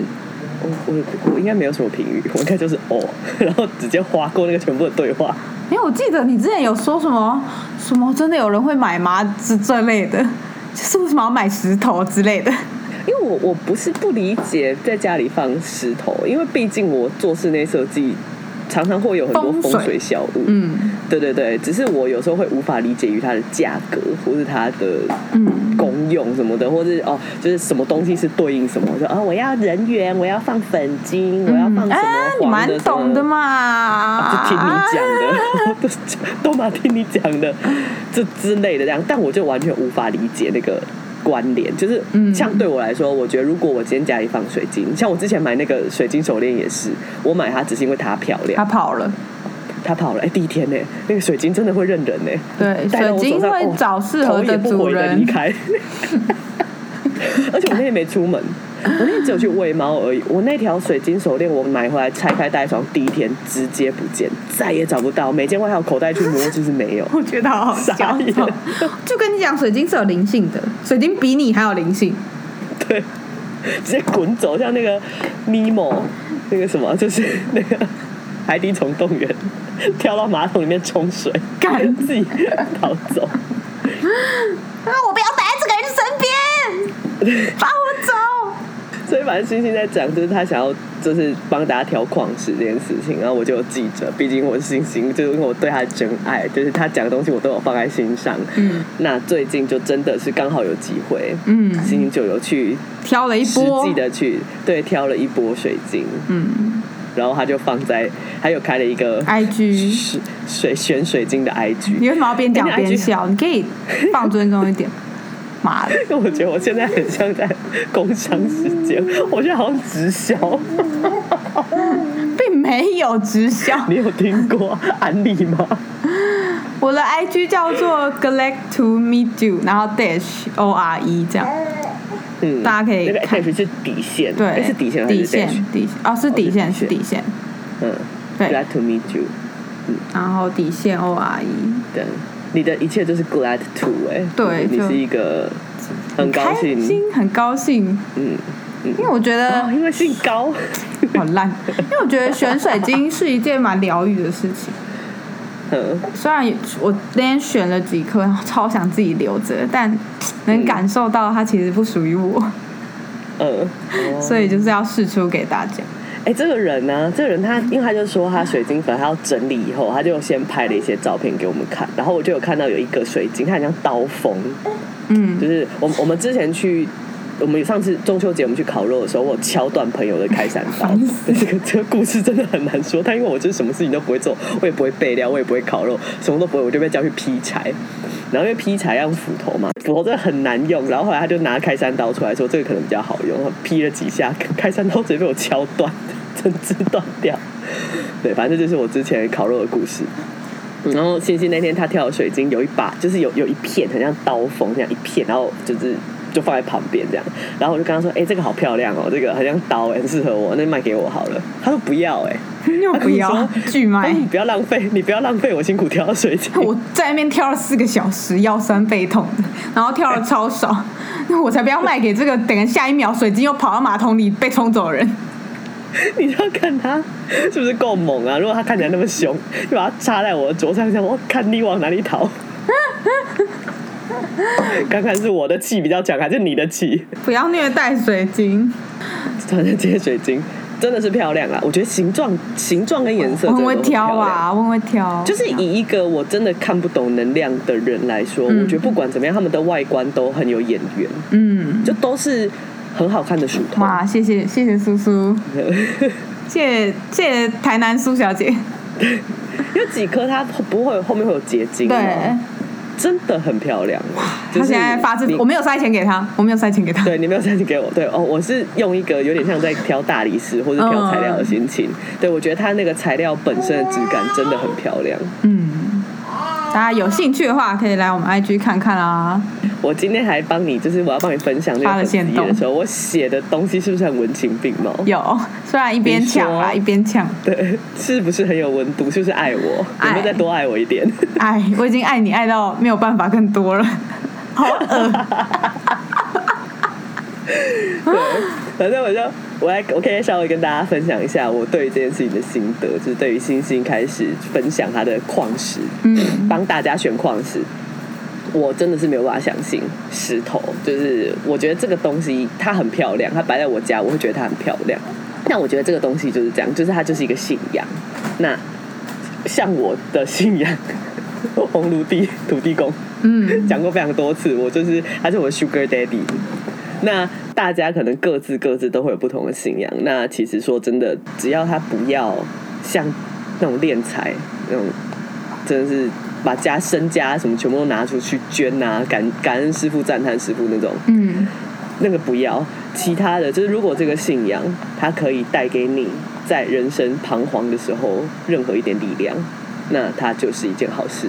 我我我应该没有什么评语，我应该就是哦，*laughs* 然后直接划过那个全部的对话。因为我记得你之前有说什么什么，真的有人会买吗？之这类的，就是为什么要买石头之类的？*laughs* 因为我我不是不理解在家里放石头，因为毕竟我做室内设计常常会有很多风水。小物。嗯。对对对，只是我有时候会无法理解于它的价格，或是它的嗯，功用什么的，或是哦，就是什么东西是对应什么，我说哦，我要人缘，我要放粉晶，我要放什么哎，你蛮黄的什么。懂的嘛，就听你讲的，*laughs* 都都嘛听你讲的，这之类的这样，但我就完全无法理解那个关联。就是嗯像对我来说，我觉得如果我今天家里放水晶，像我之前买那个水晶手链也是，我买它只是因为它漂亮。它，跑了。它跑了，哎、第一天呢，那个水晶真的会认人呢，对，水晶会找适合主不回的离人。开。*laughs* 而且我那天没出门，*laughs* 我那天只有去喂猫而已。我那条水晶手链我买回来拆开戴上，第一天直接不见，再也找不到。每件外套口袋去摸就是没有。*laughs* 我觉得好好笑傻眼，*laughs* 就跟你讲，水晶是有灵性的，水晶比你还有灵性。对，直接滚走，像那个尼莫，那个什么，就是那个海底总动员，跳到马桶里面冲水，赶自己逃走。啊！我不要待在这个人身边，放。所以反反正星星在讲，就是他想要就是帮大家挑矿石这件事情，然后我就有记着，毕竟我是星星，就是因为我对他的真爱，就是他讲的东西我都有放在心上。嗯那最近就真的是刚好有机会，嗯，星星就有去挑了一实波际，的去对挑了一波水晶，嗯然后他就放在，他有开了一个，IG，水水选水晶的 IG。你为什么要边讲边笑？你可以放尊重一点。*laughs* 妈的，因 *laughs* 为我觉得我现在很像在工商时间，我觉得好像直销。并没有直销。*laughs* 你有听过安利吗？我的 IG 叫做 Glad to meet you，然后 dash O R E 这样。嗯，大家可以那个是底线，对，诶是底线还是底线？底哦是底线哦是底是底线，嗯对，glad to meet you。然后底线 O R E。对，你的一切就是 glad to 哎，你对你是一个很高开兴，心很高兴，嗯嗯。因为我觉得哦，因为姓高，*laughs* 好烂，因为我觉得选水晶是一件蛮疗愈的事情。*laughs* 嗯，虽然我那天选了几颗，超想自己留着，但能感受到它其实不属于我，嗯，*laughs* 所以就是要试出给大家。哎、这个人呢、这个人他，因为他就说他水晶粉他要整理以后，他就先拍了一些照片给我们看，然后我就有看到有一个水晶，它很像刀锋，嗯就，是我们我们之前去。我们上次中秋节我们去烤肉的时候，我敲断朋友的开山刀。这个这个故事真的很难说，但因为我就是什么事情都不会做，我也不会备料，我也不会烤肉，什么都不会，我就被叫去劈柴。然后因为劈柴要用斧头嘛，斧头真的很难用。然后后来他就拿开山刀出来说，这个可能比较好用。劈了几下，开山刀直接被我敲断，整只断掉。对，反正这就是我之前烤肉的故事。然后星星那天他跳的水晶有一把，就是有有一片很像刀锋这样一片，然后就是就放在旁边这样。然后我就跟他说：“哎、这个好漂亮哦，这个好像刀，很适合我，那卖给我好了。”他说：“不要哎、又不要 *laughs* 他巨卖不要浪费，你不要浪费我辛苦挑的水晶。*laughs* ”我在那边挑了四个小时，腰酸背痛的，然后挑了超少，*laughs* 那我才不要卖给这个等下下一秒水晶又跑到马桶里被冲走的人。你就要看他是不是够猛啊？如果他看起来那么凶，就把它插在我的桌上，想我看你往哪里逃。*laughs* 看看是我的气比较强，还是你的气？不要虐待水晶，反正这些水晶真的是漂亮啊！我觉得形状、形状跟颜色我很会。挑啊，我很会挑。就是以一个我真的看不懂能量的人来说，嗯我觉得不管怎么样，他们的外观都很有眼缘，嗯，就都是很好看的属头。哇，谢谢谢谢叔叔，*laughs* 谢谢谢谢台南苏小姐，有几颗它不会后面会有结晶吗，对，真的很漂亮。他现在发自你我没有塞钱给他，我没有塞钱给他，对你没有塞钱给我，对哦，我是用一个有点像在挑大理石或者挑材料的心情，对我觉得它那个材料本身的质感真的很漂亮。嗯，大家有兴趣的话可以来我们 IG 看看啊。我今天还帮你，就是我要帮你分享那个粉丝的时候，我写的东西是不是很文情并茂？有，虽然一边抢啦，你说一边抢，对，是不是很有温度？是不是爱我？爱有没有再多爱我一点？哎，我已经爱你爱到没有办法更多了，好恶。对，*laughs* 反正我就我来，我可以稍微跟大家分享一下我对于这件事情的心得，就是对于星星开始分享他的矿石，嗯，帮大家选矿石。我真的是没有办法相信石头，就是我觉得这个东西它很漂亮，它摆在我家，我会觉得它很漂亮。但我觉得这个东西就是这样，就是它就是一个信仰。那像我的信仰，*laughs* 红炉地土地公，嗯，讲过非常多次，我就是他是我的 Sugar Daddy。*laughs* 那大家可能各自各自都会有不同的信仰。那其实说真的，只要他不要像那种敛财那种，真的是把家身家什么全部都拿出去捐啊，感感恩师傅、赞叹师傅那种，嗯，那个不要。其他的就是，如果这个信仰它可以带给你在人生彷徨的时候任何一点力量，那它就是一件好事，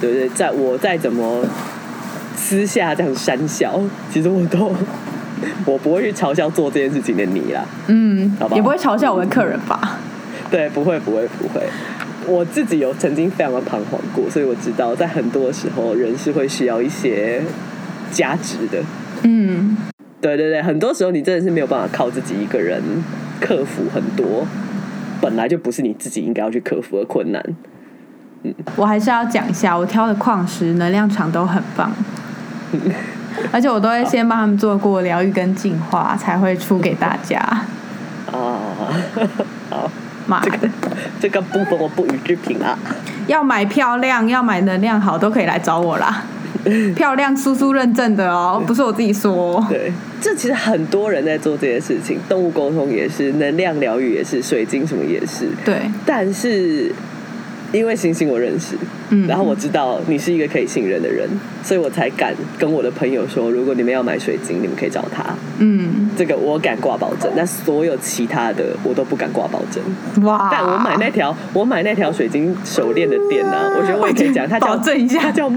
对不对？在我再怎么私下这样讪笑，其实我都我不会去嘲笑做这件事情的你啦。嗯好吧，也不会嘲笑我的客人吧？对，不会，不会，不会。我自己有曾经非常的彷徨过，所以我知道在很多时候人是会需要一些价值的。嗯，对对对，很多时候你真的是没有办法靠自己一个人克服很多本来就不是你自己应该要去克服的困难。我还是要讲一下，我挑的矿石能量场都很棒。*laughs* 而且我都会先帮他们做过疗愈跟净化，才会出给大家。啊，好，妈的，这个部分我不予置评啊。要买漂亮，要买能量好，都可以来找我啦。*laughs* 漂亮叔叔认证的哦，不是我自己说。对，这其实很多人在做这些事情，动物沟通也是，能量疗愈也是，水晶什么也是。对，但是因为星星我认识，嗯然后我知道你是一个可以信任的人，所以我才敢跟我的朋友说，如果你们要买水晶，你们可以找他。嗯，这个我敢挂保证，那所有其他的我都不敢挂保证。哇！但我买那条我买那条水晶手链的店呢、我觉得我也可以讲，它叫保证一下它叫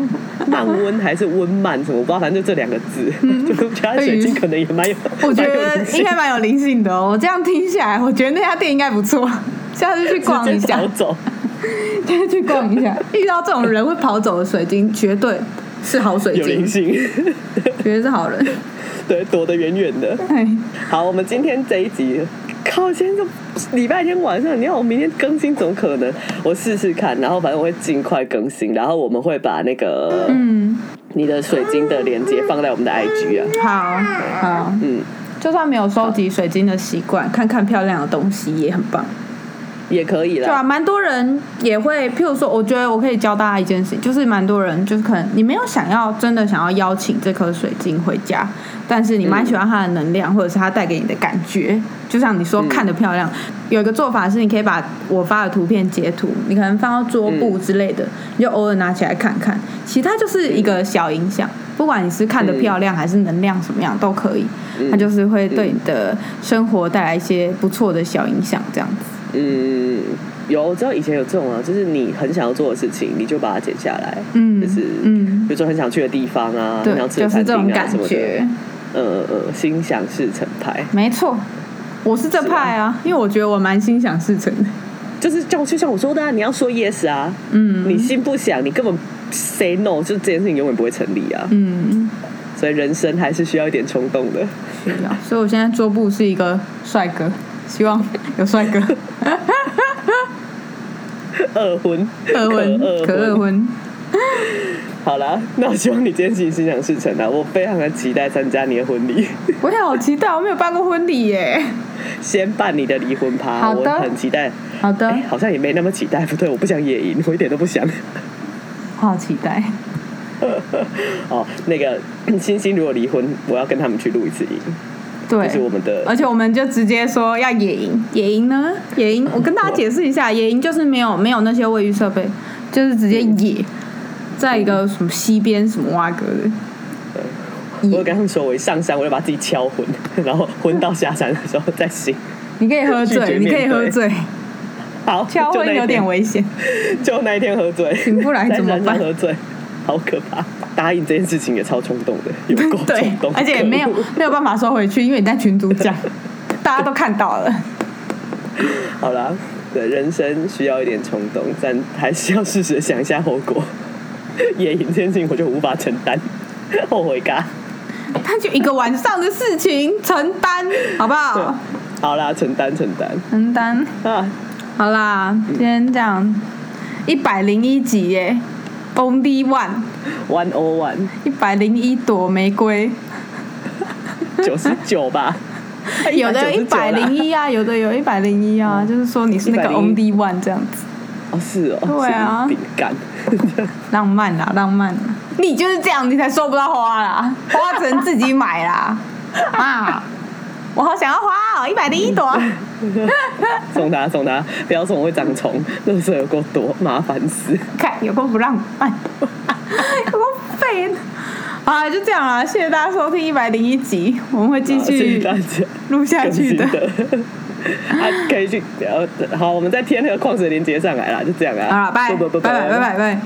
慢温还是温慢什么，我不知道，反正就这两个字。就其他水晶可能也蛮有，嗯我觉得应该蛮有灵性的哦。我这样听下来，我觉得那家店应该不错，下次去逛一下走。*laughs* 下次去逛一下。*laughs* 遇到这种人会跑走的水晶，绝对是好水晶有灵晶，性，*laughs* 绝对是好人。对，躲得远远的。哎，好，我们今天这一集，靠，今天就礼拜天晚上，你要我明天更新，怎么可能？我试试看，然后反正我会尽快更新，然后我们会把那个嗯，你的水晶的链接放在我们的 IG 啊，好好，嗯，就算没有收集水晶的习惯，看看漂亮的东西也很棒。*laughs* 也可以对啊，蛮多人也会，譬如说，我觉得我可以教大家一件事情，就是蛮多人就是可能你没有想要真的想要邀请这颗水晶回家，但是你蛮喜欢它的能量，或者是它带给你的感觉，就像你说嗯看的漂亮，有一个做法是你可以把我发的图片截图，你可能放到桌布之类的，你就偶尔拿起来看看，其他就是一个小影响。不管你是看的漂亮还是能量什么样都可以，它就是会对你的生活带来一些不错的小影响，这样子。嗯，有，我知道以前有这种啊，就是你很想要做的事情，你就把它剪下来，嗯就是嗯比如说很想去的地方啊，对很想，吃就是的餐这种感厅啊什么的，觉，嗯嗯嗯，心想事成派，没错。我是这派啊，因为我觉得我蛮心想事成的。就是就就像我说的、啊，你要说 yes 啊，嗯你心不想，你根本 say no，就是这件事情永远不会成立啊。嗯，所以人生还是需要一点冲动的。是啊，所以我现在桌布是一个帅哥，希望有帅哥，*laughs* 二婚，二婚可可二婚。好啦，那我希望你今天心心想事成啊！我非常的期待参加你的婚礼，我也好期待，我没有办过婚礼耶。先办你的离婚趴，好的我很期待。好的哎，，好像也没那么期待，不对，我不想野营，我一点都不想。我好期待。*laughs* 哦，那个星星如果离婚，我要跟他们去录一次营，对这是我们的而且我们就直接说要野营，野营呢？野营，我跟大家解释一下，野营就是没有没有那些卫浴设备，就是直接野，在一个什么溪边什么挖哥的。我有跟他们说，我一上山我就把自己敲昏，然后昏到下山的时候再醒。你可以喝醉，*laughs* 你可以喝醉，好，敲昏有点危险。*laughs* 就那一天喝醉，醒不来怎么办喝醉，好可怕！答应这件事情也超冲动的，*laughs* 有冲动，，而且也没有 *laughs* 没有办法收回去，因为你在群主讲，大家都看到了。*laughs* 好啦，对，人生需要一点冲动，但还是要适时的想一下后果。野营这件事情我就无法承担，后悔嘎。他就一个晚上的事情，承担好不好？好啦，承担承担承担。啊！好啦，今天这样一百零一集耶，Only One，One O One. 一百零一朵玫瑰，九十九吧，*laughs* 有的一百零一一啊，有的有一百零一啊，就是说你是那个 Only One 这样子，哦，是哦，对啊。饼干。浪漫啦，浪漫啦。你就是这样，你才收不到花啦，花只能自己买啦。*laughs* 啊，我好想要花哦，一百零一朵。*laughs* 送他送他，不要送我会长虫，垃圾有够多，麻烦死。看有够不浪漫，*laughs* 有够废。好啦，就这样啊，谢谢大家收听一百零一集，我们会继续录下去的。啊，可以去呃，好，我们再贴那个矿石连接上来啦，就这样啊。好了，拜拜拜拜拜拜。